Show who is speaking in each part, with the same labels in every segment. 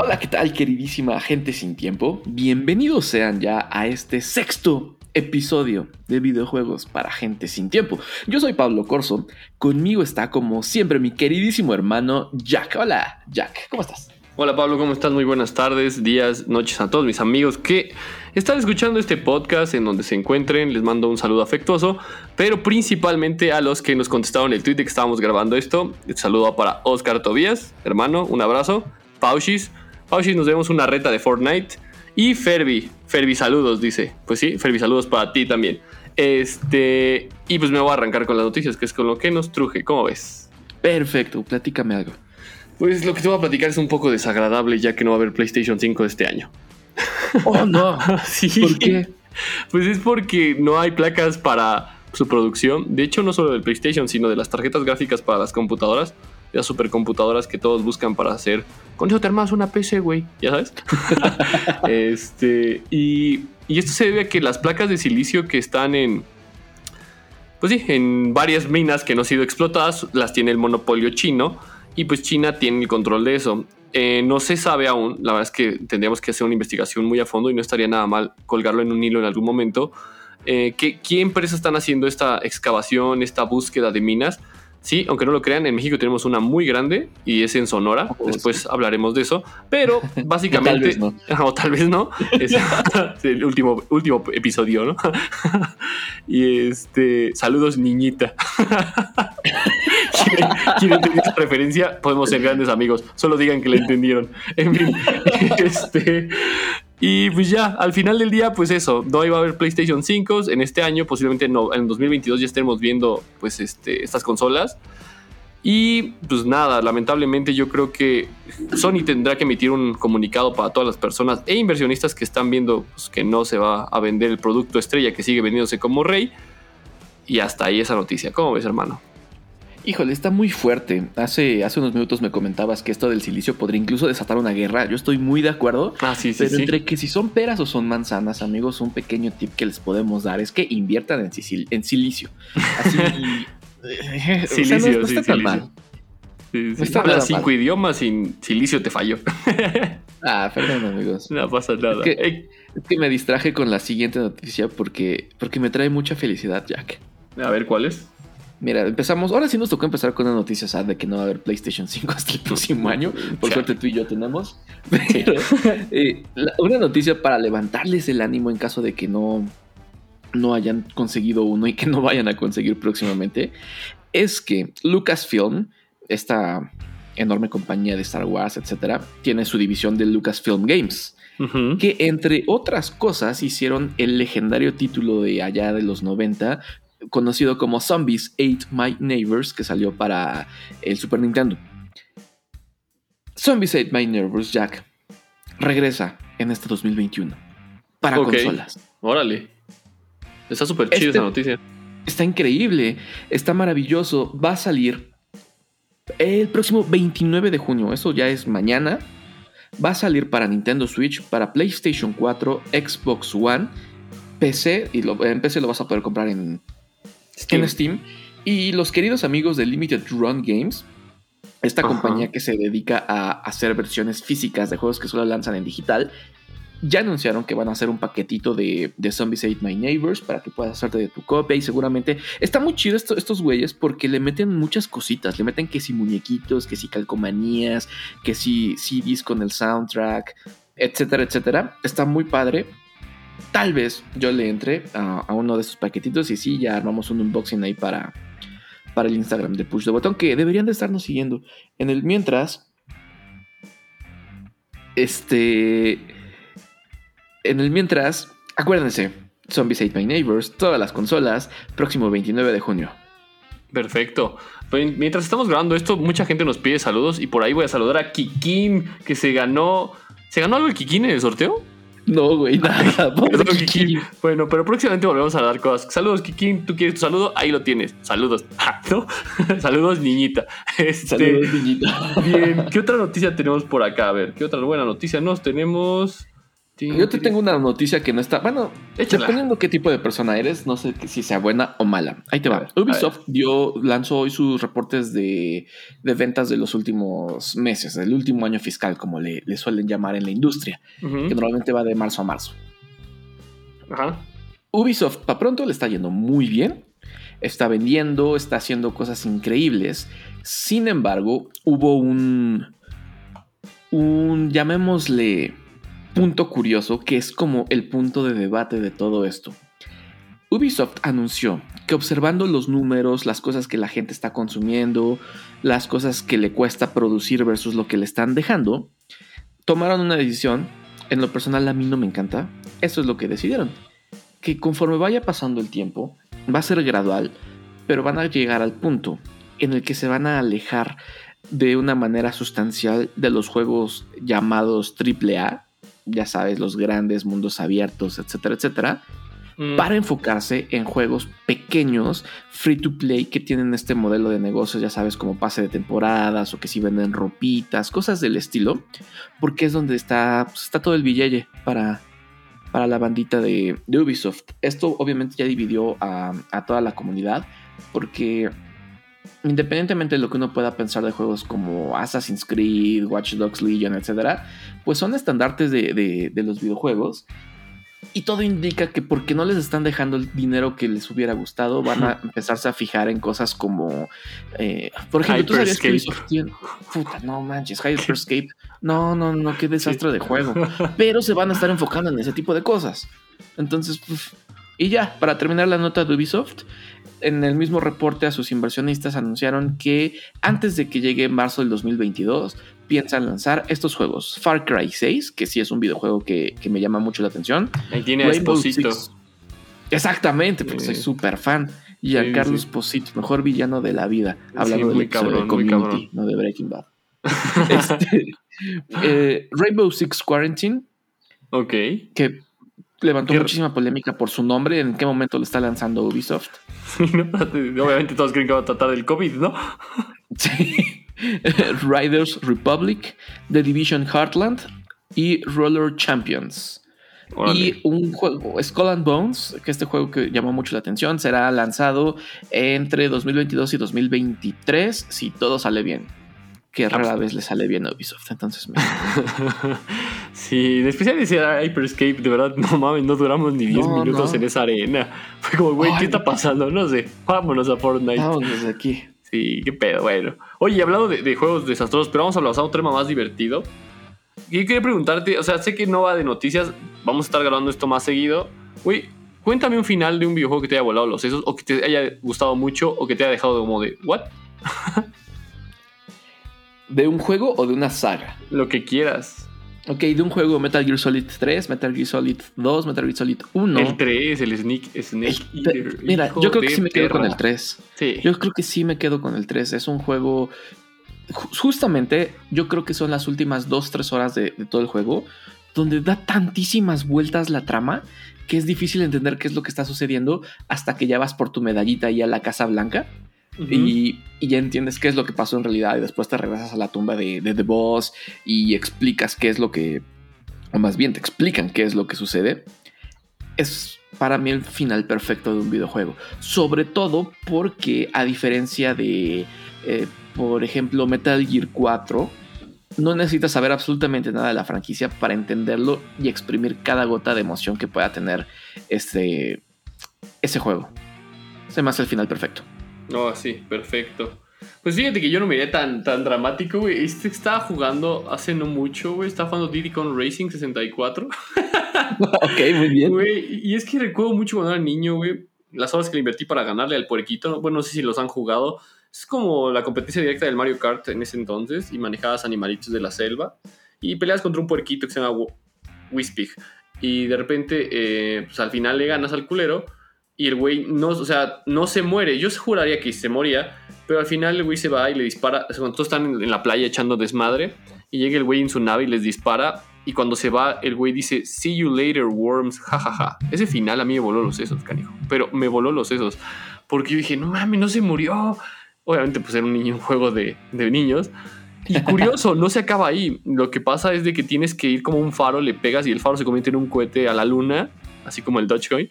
Speaker 1: Hola, ¿qué tal queridísima gente sin tiempo? Bienvenidos sean ya a este sexto episodio de videojuegos para gente sin tiempo. Yo soy Pablo Corso, conmigo está como siempre mi queridísimo hermano Jack. Hola Jack, ¿cómo estás?
Speaker 2: Hola Pablo, ¿cómo estás? Muy buenas tardes, días, noches a todos mis amigos que están escuchando este podcast en donde se encuentren. Les mando un saludo afectuoso, pero principalmente a los que nos contestaron el tweet de que estábamos grabando esto. El saludo para Oscar Tobías, hermano, un abrazo. Paushis, Paushis, nos vemos una reta de Fortnite. Y Ferbi, Ferbi, saludos, dice. Pues sí, Ferbi, saludos para ti también. Este, y pues me voy a arrancar con las noticias, que es con lo que nos truje. ¿Cómo ves?
Speaker 1: Perfecto, platícame algo.
Speaker 2: Pues lo que te voy a platicar es un poco desagradable, ya que no va a haber PlayStation 5 este año.
Speaker 1: Oh, no. sí. ¿Por qué?
Speaker 2: Pues es porque no hay placas para su producción. De hecho, no solo del PlayStation, sino de las tarjetas gráficas para las computadoras. Las supercomputadoras que todos buscan para hacer. Con eso te armas una PC, güey. ¿Ya sabes? este. Y, y esto se debe a que las placas de silicio que están en. Pues sí, en varias minas que no han sido explotadas, las tiene el monopolio chino. Y pues China tiene el control de eso. Eh, no se sabe aún, la verdad es que tendríamos que hacer una investigación muy a fondo y no estaría nada mal colgarlo en un hilo en algún momento. Eh, ¿qué, ¿Qué empresas están haciendo esta excavación, esta búsqueda de minas? Sí, aunque no lo crean, en México tenemos una muy grande y es en Sonora. Oh, Después hablaremos de eso. Pero básicamente.
Speaker 1: tal vez no.
Speaker 2: O tal vez no. Es el último, último episodio, ¿no? y este. Saludos, niñita. ¿Quieren, ¿Quieren tener esa referencia? Podemos ser grandes amigos. Solo digan que la entendieron. En fin. Este. Y pues ya, al final del día, pues eso, no iba a haber PlayStation 5 en este año, posiblemente no, en 2022 ya estemos viendo pues este, estas consolas. Y pues nada, lamentablemente yo creo que Sony tendrá que emitir un comunicado para todas las personas e inversionistas que están viendo pues, que no se va a vender el producto estrella que sigue vendiéndose como rey. Y hasta ahí esa noticia. ¿Cómo ves, hermano?
Speaker 1: Híjole, está muy fuerte. Hace, hace unos minutos me comentabas que esto del silicio podría incluso desatar una guerra. Yo estoy muy de acuerdo.
Speaker 2: Ah, sí, sí.
Speaker 1: Pero
Speaker 2: sí.
Speaker 1: entre que si son peras o son manzanas, amigos, un pequeño tip que les podemos dar es que inviertan en, en silicio. Así. eh, o sea,
Speaker 2: Silicio,
Speaker 1: no, no
Speaker 2: sí,
Speaker 1: está tan
Speaker 2: silicio.
Speaker 1: mal.
Speaker 2: Sí, sí.
Speaker 1: No está
Speaker 2: Hablas cinco
Speaker 1: mal.
Speaker 2: idiomas sin silicio te falló.
Speaker 1: Ah, perdón, amigos.
Speaker 2: no pasa nada.
Speaker 1: Es que-
Speaker 2: Ey,
Speaker 1: Es que me distraje con la siguiente noticia porque, porque me trae mucha felicidad, Jack.
Speaker 2: a ver, ¿cuál es?
Speaker 1: Mira, empezamos. Ahora sí nos tocó empezar con una noticia sad de que no va a haber PlayStation 5 hasta el próximo año. Por suerte tú y yo tenemos. Pero, eh, la- una noticia para levantarles el ánimo en caso de que no, no hayan conseguido uno y que no vayan a conseguir próximamente. Es que Lucasfilm, esta enorme compañía de Star Wars, etcétera, tiene su división de Lucasfilm Games que entre otras cosas hicieron el legendario título de allá de los 90, conocido como Zombies Ate My Neighbors, que salió para el Super Nintendo. Zombies Ate My Neighbors, Jack, regresa en este 2021 para consolas.
Speaker 2: Órale. Está súper chido esa noticia.
Speaker 1: Está increíble, está maravilloso, va a salir el próximo 29 de junio, eso ya es mañana. Va a salir para Nintendo Switch, para PlayStation 4, Xbox One, PC, y lo- en PC lo vas a poder comprar en, en Steam. Y los queridos amigos de Limited Run Games, esta
Speaker 2: Ajá.
Speaker 1: compañía que se dedica a hacer versiones físicas de juegos que solo lanzan en digital, ya anunciaron que van a hacer un paquetito de, de Zombies Ate My Neighbors para que puedas hacerte de tu copia y seguramente está muy chido esto- estos güeyes porque le meten muchas cositas, le meten que si muñequitos, que si calcomanías, que si CDs con el soundtrack, etcétera, etcétera. Está muy padre. Tal vez yo le entre a, uno de esos paquetitos y sí, ya armamos un unboxing ahí para, para el Instagram de Push the Button que deberían de estarnos siguiendo. En el mientras, este, en el mientras, acuérdense, Zombies Ate My Neighbors, todas las consolas, próximo 29 de junio.
Speaker 2: Perfecto. Pues, mientras estamos grabando esto, mucha gente nos pide saludos y por ahí voy a saludar a Kikín, que se ganó. ¿Se ganó algo el Kikín en el sorteo?
Speaker 1: No, güey, nada.
Speaker 2: Perdón.
Speaker 1: Kikín.
Speaker 2: Bueno, pero próximamente volvemos a dar cosas. Saludos, Kikín. ¿Tú quieres tu saludo? Ahí lo tienes. Saludos. Ah, ¿no? Saludos, niñita. Este,
Speaker 1: Saludos, niñita.
Speaker 2: Bien. ¿Qué otra noticia tenemos por acá? A ver, ¿qué otra buena noticia nos tenemos?
Speaker 1: Yo te tengo una noticia que no está. Bueno,
Speaker 2: Échala.
Speaker 1: dependiendo qué tipo de persona eres, no sé si sea buena o mala. Ahí te va.
Speaker 2: ver,
Speaker 1: Ubisoft dio, lanzó hoy sus reportes de, de ventas de los últimos meses, del último año fiscal, como le, le suelen llamar en la industria, que normalmente va de marzo a marzo.
Speaker 2: Ajá.
Speaker 1: Ubisoft, para pronto, le está yendo muy bien. Está vendiendo, está haciendo cosas increíbles. Sin embargo, hubo un. Un, llamémosle, punto curioso, que es como el punto de debate de todo esto. Ubisoft anunció que observando los números, las cosas que la gente está consumiendo, las cosas que le cuesta producir versus lo que le están dejando, tomaron una decisión. En lo personal a mí no me encanta. Eso es lo que decidieron que conforme vaya pasando el tiempo, va a ser gradual, pero van a llegar al punto en el que se van a alejar de una manera sustancial de los juegos llamados AAA, ya sabes, los grandes mundos abiertos, etcétera, etcétera,
Speaker 2: Mm.
Speaker 1: para enfocarse en juegos pequeños, free to play, que tienen este modelo de negocios, ya sabes, como pase de temporadas o que si venden ropitas, cosas del estilo, porque es donde está, pues, está todo el billete para, para la bandita de, de Ubisoft. Esto obviamente ya dividió a, a toda la comunidad, porque independientemente de lo que uno pueda pensar de juegos como Assassin's Creed, Watch Dogs Legion, etc., pues son estandartes de, de- de los videojuegos. Y todo indica que porque no les están dejando el dinero que les hubiera gustado, van a empezarse a fijar en cosas como, eh, por ejemplo, tú sabías que. Ubisoft tiene- puta, no manches, Hyperscape, no, no, no, qué desastre de juego. Pero se van a estar enfocando en ese tipo de cosas. Entonces, pues, y ya, para terminar la nota de Ubisoft, en el mismo reporte a sus inversionistas anunciaron que antes de que llegue marzo del 2022 piensan lanzar estos juegos. Far Cry 6, que sí es un videojuego que, que me llama mucho la atención.
Speaker 2: Ahí tiene a
Speaker 1: Rainbow
Speaker 2: Esposito.
Speaker 1: Six- Exactamente, porque soy súper fan. Y a
Speaker 2: Sí,
Speaker 1: Carlos
Speaker 2: sí.
Speaker 1: Posito, mejor villano de la vida. Hablando
Speaker 2: Sí,
Speaker 1: del
Speaker 2: muy
Speaker 1: episodio
Speaker 2: cabrón,
Speaker 1: de
Speaker 2: muy
Speaker 1: Community,
Speaker 2: cabrón.
Speaker 1: no de Breaking Bad. Este, eh, Rainbow Six Quarantine,
Speaker 2: Ok.
Speaker 1: que levantó
Speaker 2: Qué-
Speaker 1: muchísima polémica por su nombre. ¿En qué momento lo está lanzando Ubisoft?
Speaker 2: Obviamente todos creen que va a tratar del COVID, ¿no?
Speaker 1: Sí. Riders Republic, The Division Heartland y Roller Champions.
Speaker 2: Órale.
Speaker 1: Y un juego, Skull and Bones, que este juego que llamó mucho la atención, será lanzado entre 2022 y 2023 si todo sale bien. Que rara vez le sale bien a Ubisoft. Entonces, me-
Speaker 2: Sí, en especial ese Hyperscape, de verdad, no mames, no duramos ni 10
Speaker 1: No,
Speaker 2: minutos
Speaker 1: no.
Speaker 2: en esa arena. Fue como, güey, ¿qué está pasando? No sé, vámonos a Fortnite.
Speaker 1: vámonos desde aquí.
Speaker 2: Sí, qué pedo, bueno. Oye, hablando de, de juegos desastrosos, pero vamos a hablar de un tema más divertido. Y quería preguntarte, o sea, sé que no va de noticias, vamos a estar grabando esto más seguido. Güey, cuéntame un final de un videojuego que te haya volado los sesos, o que te haya gustado mucho, o que te haya dejado como de, ¿what?
Speaker 1: ¿De un juego o de una saga?
Speaker 2: Lo que quieras.
Speaker 1: Ok, de un juego Metal Gear Solid 3, Metal Gear Solid 2, Metal Gear Solid 1.
Speaker 2: El 3, el Snake, Snake Eater,
Speaker 1: Mira, yo creo que sí me quedo con el 3.
Speaker 2: Sí.
Speaker 1: Yo creo que sí me quedo con el 3. Es un juego. ju- Justamente, yo creo que son las últimas 2-3 horas de, de todo el juego. Donde da tantísimas vueltas la trama. Que es difícil entender qué es lo que está sucediendo. Hasta que ya vas por tu medallita ahí a la Casa Blanca. Y ya entiendes qué es lo que pasó en realidad. Y después te regresas a la tumba de, de The Boss. Y explicas qué es lo que. O más bien, te explican qué es lo que sucede. Es para mí el final perfecto de un videojuego. Sobre todo porque, a diferencia de, eh, por ejemplo, Metal Gear 4, no necesitas saber absolutamente nada de la franquicia para entenderlo y exprimir cada gota de emoción que pueda tener este, ese juego. Se me hace el final perfecto.
Speaker 2: No, sí, perfecto. Pues fíjate que yo no me iría tan, tan dramático, güey. Este estaba jugando hace no mucho, güey. Estaba jugando Diddy Kong Racing 64.
Speaker 1: ok, muy bien.
Speaker 2: Güey, y es que recuerdo mucho cuando era niño, güey. Las horas que le invertí para ganarle al puerquito. Bueno, no sé si los han jugado. Es como la competencia directa del Mario Kart en ese entonces. Y manejabas animalitos de la selva. Y peleas contra un puerquito que se llama Whispig. Y de repente, eh, pues al final le ganas al culero. Y el güey no, o sea, no se muere. Yo juraría que se moría. Pero al final el güey se va y le dispara. Cuando todos están en, la playa echando desmadre. Y llega el güey en su nave y les dispara. Y cuando se va, el güey dice, See you later, worms, jajaja. Ese final a mí me voló los sesos, canijo. Pero me voló los sesos. Porque yo dije, no mames, no se murió. Obviamente, pues era un juego de, de niños. Y curioso, no se acaba ahí. Lo que pasa es de que tienes que ir como un faro, le pegas y el faro se convierte en un cohete a la luna, así como el Dogecoin.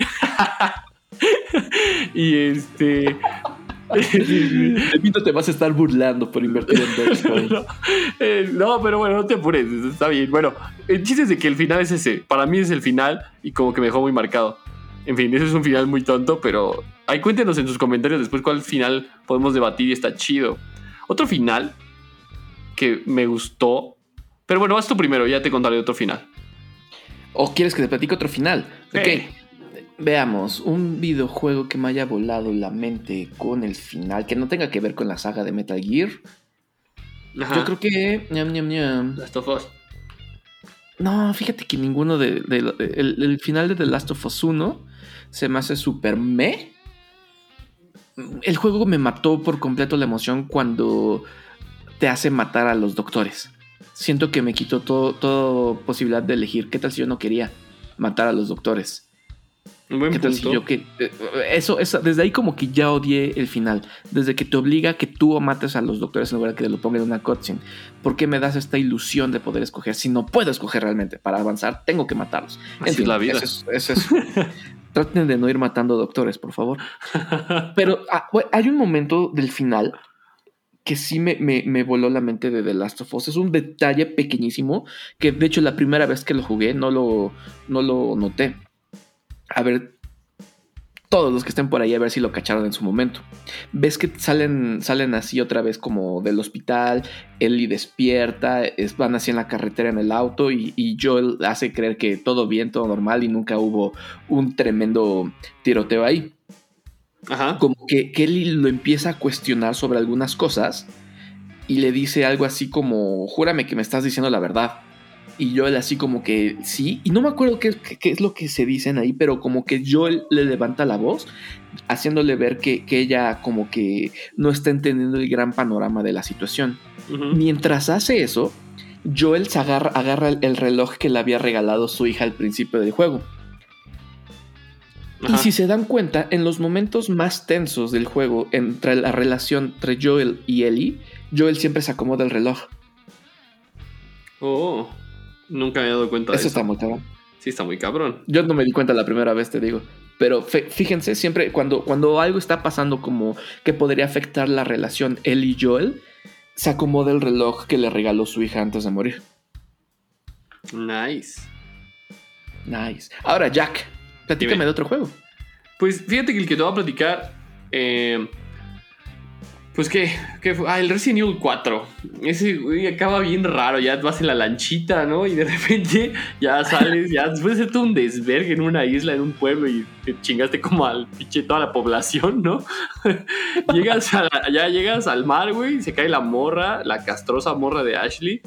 Speaker 2: Y este.
Speaker 1: Te te vas a estar burlando por invertir en Dogecoin.
Speaker 2: no, eh, no, pero bueno, no te apures, está bien. Bueno, el chiste es de que el final es ese. Para mí es el final y como que me dejó muy marcado. En fin, ese es un final muy tonto, pero ahí cuéntenos en sus comentarios después cuál final podemos debatir y está chido. Otro final que me gustó. Pero bueno, vas tú primero, ya te contaré otro final.
Speaker 1: ¿O quieres que te platique otro final? Ok. Veamos, un videojuego que me haya volado la mente con el final, que no tenga que ver con la saga de Metal Gear. Yo creo que.
Speaker 2: Last of Us.
Speaker 1: No, fíjate que ninguno de. el, final de The Last of Us 1 se me hace súper me. El juego me mató por completo la emoción cuando te hace matar a los doctores. Siento que me quitó toda posibilidad de elegir. ¿Qué tal si yo no quería matar a los doctores? ¿Qué tal si yo que eh, eso, eso, desde ahí como que ya odié el final. Desde que te obliga a que tú mates a los doctores en lugar de que te lo pongan en una cutscene. ¿Por qué me das esta ilusión de poder escoger? Si no puedo escoger realmente para avanzar, tengo que matarlos.
Speaker 2: Así es la vida.
Speaker 1: Eso es, Traten de no ir matando doctores, por favor. Pero ah, hay un momento del final que sí me, me, voló la mente de The Last of Us. Es un detalle pequeñísimo que de hecho la primera vez que lo jugué no lo, no lo noté. A ver, todos los que estén por ahí a ver si lo cacharon en su momento. Ves que salen, salen así otra vez como del hospital, Ellie despierta, es, van así en la carretera en el auto y, y, Joel hace creer que todo bien, todo normal y nunca hubo un tremendo tiroteo ahí. Como que Kelly lo empieza a cuestionar sobre algunas cosas y le dice algo así como, júrame que me estás diciendo la verdad. Y Joel así como que sí, y no me acuerdo qué, es lo que se dicen ahí, pero como que Joel le levanta la voz, haciéndole ver que, ella como que no está entendiendo el gran panorama de la situación. Mientras hace eso, Joel se agarra, agarra el reloj que le había regalado su hija al principio del juego y si se dan cuenta, en los momentos más tensos del juego, entre la relación entre Joel y Ellie, Joel siempre se acomoda el reloj.
Speaker 2: Oh, nunca me he dado cuenta de
Speaker 1: eso. Eso está muy cabrón.
Speaker 2: Sí, está muy cabrón.
Speaker 1: Yo no me di cuenta la primera vez, te digo. Pero fíjense, siempre cuando, cuando algo está pasando como que podría afectar la relación él y Joel, se acomoda el reloj que le regaló su hija antes de morir.
Speaker 2: Nice.
Speaker 1: Nice. Ahora, Jack, Platícame de otro juego.
Speaker 2: Pues fíjate que el que te voy a platicar. Eh, pues que, ah, el Resident Evil 4. Ese güey acaba bien raro. Ya vas en la lanchita, ¿no? Y de repente ya sales, ya después de hacerte un desvergue en una isla, en un pueblo y te chingaste como al pinche toda la población, ¿no? llegas ya llegas al mar, güey, se cae la morra, la castrosa morra de Ashley.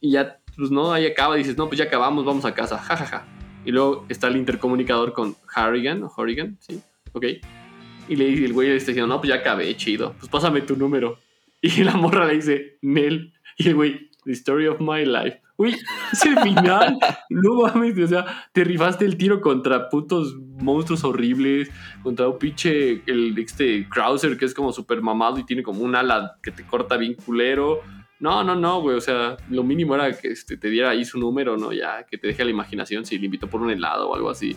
Speaker 2: Y ya, pues no, ahí acaba. Dices, no, pues ya acabamos, vamos a casa, jajaja. Ja, ja. Y luego está el intercomunicador con Harrigan, o Harrigan, sí, ok. Y le dice, el güey le está diciendo, no, pues ya acabé, chido, pues pásame tu número. Y la morra le dice, Nel. Y el güey, The Story of My Life. Uy, es el final. no mames, o sea, te rifaste el tiro contra putos monstruos horribles, contra un pinche, el este Krauser que es como súper mamado y tiene como un ala que te corta bien culero no, no, no, güey. O sea, lo mínimo era que este, te diera ahí su número, ¿no? Ya, que te deje la imaginación si le invitó por un helado o algo así.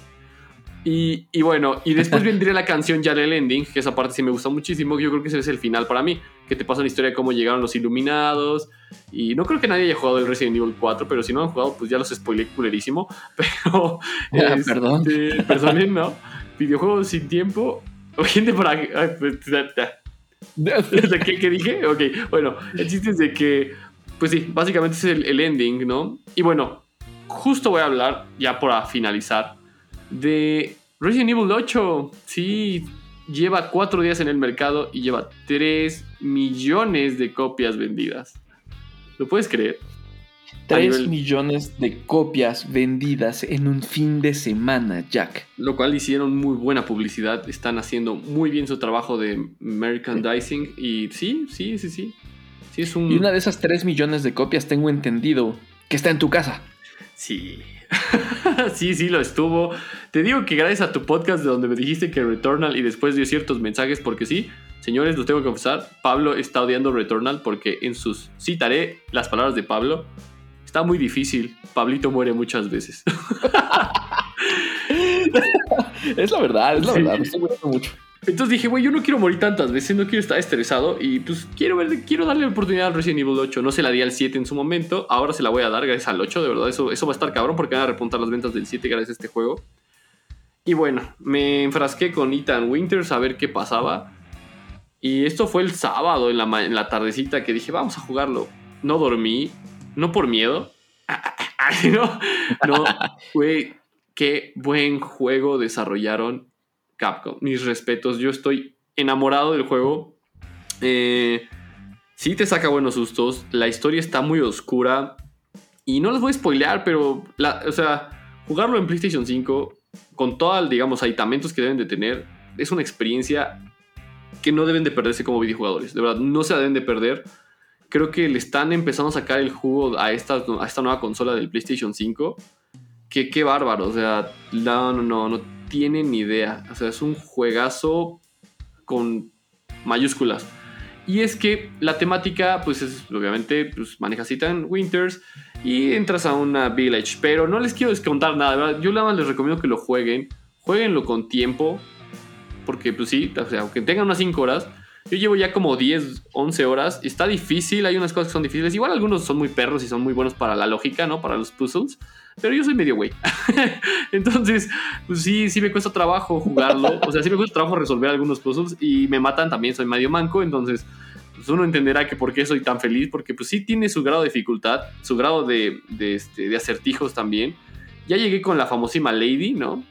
Speaker 2: Y, y, bueno, y después vendría la canción ya del ending, que esa parte sí me gusta muchísimo. Yo creo que ese es el final para mí, que te pasa la historia de cómo llegaron los iluminados. Y no creo que nadie haya jugado el Resident Evil 4, pero si no han jugado, pues ya los spoilé culerísimo. Pero.
Speaker 1: Ah, perdón.
Speaker 2: Perdonen, ¿no? Videojuegos sin tiempo. Gente para. Pues, ¿Qué, ¿Qué, dije? Ok, bueno, el chiste es de que, pues sí, básicamente es el, ending, ¿no? Y bueno, justo voy a hablar, ya para finalizar, de Resident Evil 8. Sí, lleva cuatro días en el mercado y lleva 3 millones de copias vendidas. ¿Lo puedes creer?
Speaker 1: 3 millones de copias vendidas en un fin de semana, Jack.
Speaker 2: Lo cual hicieron muy buena publicidad. Están haciendo muy bien su trabajo de merchandising. Y sí, sí, sí, sí. sí es un...
Speaker 1: Y una de esas 3 millones de copias, tengo entendido, que está en tu casa.
Speaker 2: Sí. sí, sí, lo estuvo. Te digo que gracias a tu podcast de donde me dijiste que Returnal y después dio ciertos mensajes, porque sí, Señores, lo tengo que confesar, Pablo está odiando Returnal porque en sus... Citaré las palabras de Pablo. Está muy difícil. Pablito muere muchas veces.
Speaker 1: es la verdad, es la verdad. Me estoy muriendo mucho.
Speaker 2: Entonces dije, güey, yo no quiero morir tantas veces, no quiero estar estresado y pues quiero ver, quiero darle la oportunidad al Resident Evil 8. No se la di al 7 en su momento, ahora se la voy a dar gracias al 8, de verdad, eso, eso va a estar cabrón porque van a repuntar las ventas del 7 gracias a este juego. Y bueno, me enfrasqué con Ethan Winters a ver qué pasaba. Y esto fue el sábado en la, en la tardecita que dije, vamos a jugarlo. No dormí, no por miedo. no, no, güey, qué buen juego desarrollaron Capcom. Mis respetos, yo estoy enamorado del juego. Eh, sí te saca buenos sustos, la historia está muy oscura. Y no les voy a spoilear, pero, o sea, jugarlo en PlayStation 5 con todos, digamos, aditamentos que deben de tener, es una experiencia que no deben de perderse como videojugadores. De verdad, no se deben de perder. Creo que le están empezando a sacar el jugo a esta, a esta nueva consola del PlayStation 5. Que qué bárbaro. O sea, no, no, no, no tienen idea. O sea, es un juegazo con mayúsculas. Y es que la temática, pues es, obviamente, pues manejas en Winters y entras a una village. Pero no les quiero descontar nada, ¿verdad? Yo nada más les recomiendo que lo jueguen. Jueguenlo con tiempo. Porque, pues sí, o sea, aunque tengan unas 5 horas, yo llevo ya como 10, 11 horas. Está difícil, hay unas cosas que son difíciles. Igual algunos son muy perros y son muy buenos para la lógica, ¿no? Para los puzzles. Pero yo soy medio güey. Entonces, pues sí, sí me cuesta trabajo jugarlo. O sea, sí me cuesta trabajo resolver algunos puzzles y me matan también, soy medio manco. Entonces, pues uno entenderá que por qué soy tan feliz. Porque pues sí tiene su grado de dificultad, su grado de, de, este, de acertijos también. Ya llegué con la famosísima Lady, ¿no?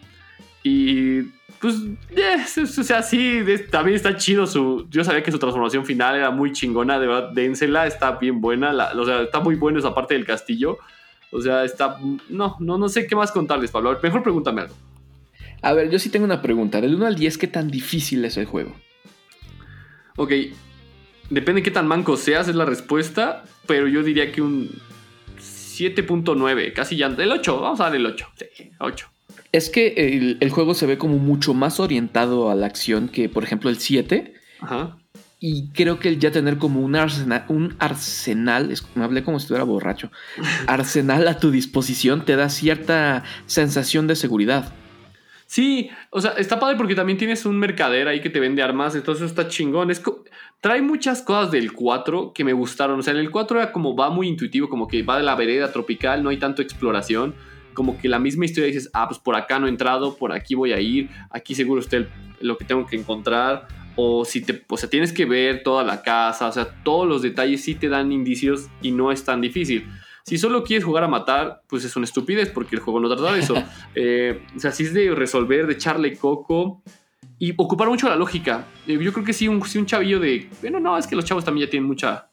Speaker 2: Y pues, o sea, sí, también está chido su. Yo sabía que su transformación final era muy chingona, de verdad, dénsela, está bien buena. o sea, está muy buena esa parte del castillo. O sea, está. No, no, no sé qué más contarles, Pablo. Mejor pregúntame algo.
Speaker 1: A ver, yo sí tengo una pregunta. Del 1 al 10, ¿qué tan difícil es el juego?
Speaker 2: Ok. Depende de qué tan manco seas, es la respuesta. Pero yo diría que un 7.9, casi ya. El 8, vamos a dar el 8. Sí, 8.
Speaker 1: Es que el, juego se ve como mucho más orientado a la acción que, por ejemplo, el 7. Ajá. Y creo que el ya tener como un arsenal, un arsenal, me hablé como si estuviera borracho, arsenal a tu disposición te da cierta sensación de seguridad.
Speaker 2: Sí, o sea, está padre porque también tienes un mercader ahí que te vende armas, entonces está chingón. Es trae muchas cosas del 4 que me gustaron. O sea, en el 4 era como va muy intuitivo, como que va de la vereda tropical, no hay tanto exploración. Como que la misma historia dices, ah, pues por acá no he entrado, por aquí voy a ir, aquí seguro usted lo que tengo que encontrar o si te, o sea, tienes que ver toda la casa, o sea, todos los detalles sí te dan indicios y no es tan difícil. Si solo quieres jugar a matar, pues es una estupidez porque el juego no trata de eso. Eh, o sea, si es de resolver, de echarle coco y ocupar mucho la lógica. Eh, yo creo que sí, un, un chavillo de, bueno, no, es que los chavos también ya tienen mucha,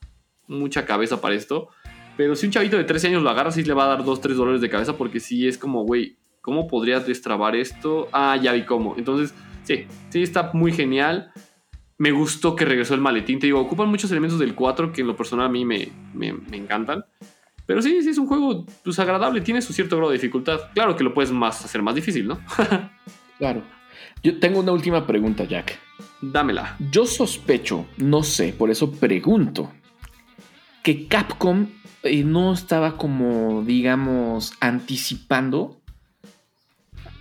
Speaker 2: mucha cabeza para esto. Pero si un chavito de 13 años lo agarra, sí le va a dar 2, 3 dolores de cabeza porque sí es como, güey, ¿cómo podrías destrabar esto? Ah, ya vi cómo. Entonces, sí, sí está muy genial me gustó que regresó el maletín. Te digo, ocupan muchos elementos del 4 que en lo personal a mí me, me, encantan. Pero sí, sí, es un juego pues, agradable, tiene su cierto grado de dificultad. Claro que lo puedes más, hacer más difícil, ¿no?
Speaker 1: claro. Yo tengo una última pregunta, Jack.
Speaker 2: Dámela.
Speaker 1: Yo sospecho, no sé, por eso pregunto, que Capcom eh, no estaba como, digamos, anticipando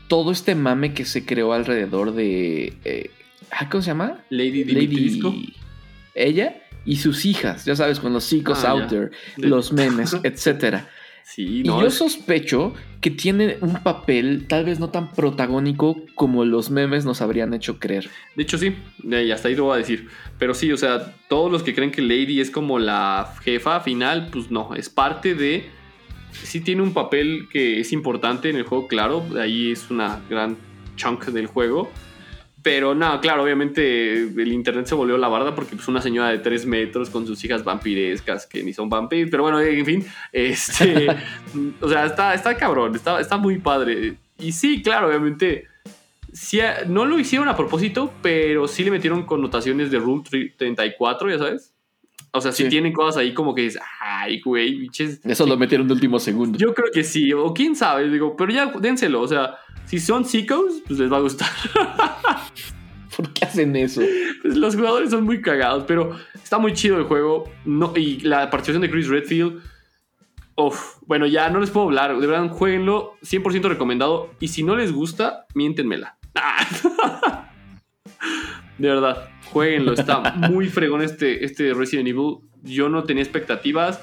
Speaker 1: todo este mame que se creó alrededor de eh, Ah, ¿Cómo se llama?
Speaker 2: Lady Dimitrisco.
Speaker 1: Ella y sus hijas, ya sabes, con los chicos ah, out there, los memes, etcétera.
Speaker 2: Sí,
Speaker 1: y yo sospecho que tiene un papel tal vez no tan protagónico como los memes nos habrían hecho creer.
Speaker 2: De hecho, sí, y hasta ahí lo voy a decir. Pero sí, o sea, todos los que creen que Lady es como la jefa final, pues no, es parte de. Sí tiene un papel que es importante en el juego, claro, ahí es una gran chunk del juego pero no, claro, obviamente el internet se volvió la barda porque pues una señora de 3 metros con sus hijas vampirescas que ni son vampiros, pero bueno, en fin, este, o sea, está, está cabrón, está, está muy padre. Y sí, claro, obviamente, sí, no lo hicieron a propósito, pero sí le metieron connotaciones de Rule 34, ya sabes. O sea, si tienen cosas ahí como que dices, ay, güey, biches.
Speaker 1: Eso lo metieron de último segundo.
Speaker 2: Yo creo que sí, o quién sabe, digo, pero ya dénselo, o sea, si son psicos, pues les va a gustar.
Speaker 1: ¿Por qué hacen eso?
Speaker 2: Pues los jugadores son muy cagados, pero está muy chido el juego. No, y la participación de Chris Redfield. Uf, bueno, ya no les puedo hablar. De verdad, jueguenlo. 100% recomendado. Y si no les gusta, miéntenmela. De verdad, jueguenlo. Está muy fregón este, este Resident Evil. Yo no tenía expectativas.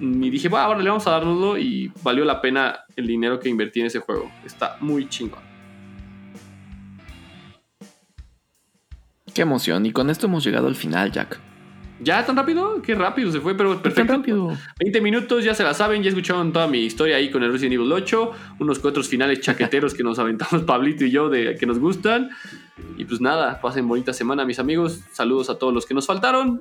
Speaker 2: Ni dije, bueno, ahora le vamos a dárnoslo. Y valió la pena el dinero que invertí en ese juego. Está muy chingón.
Speaker 1: Qué emoción. Y con esto hemos llegado al final, Jack.
Speaker 2: ¿Ya tan rápido? Qué rápido se fue, pero perfecto.
Speaker 1: rápido.
Speaker 2: 20 minutos, ya se la saben, ya escucharon toda mi historia ahí con el Resident Evil 8, unos cuatro finales chaqueteros que nos aventamos Pablito y yo de que nos gustan. Y pues nada, pasen bonita semana, mis amigos. Saludos a todos los que nos faltaron.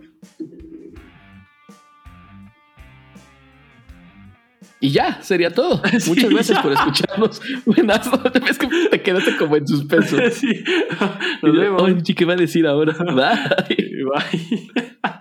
Speaker 1: Y ya, sería todo. Muchas gracias por escucharnos. Buenas noches. que te quedaste como en suspenso.
Speaker 2: Sí. Nos vemos.
Speaker 1: Oye, ¿qué va a decir ahora? Bye.
Speaker 2: Bye.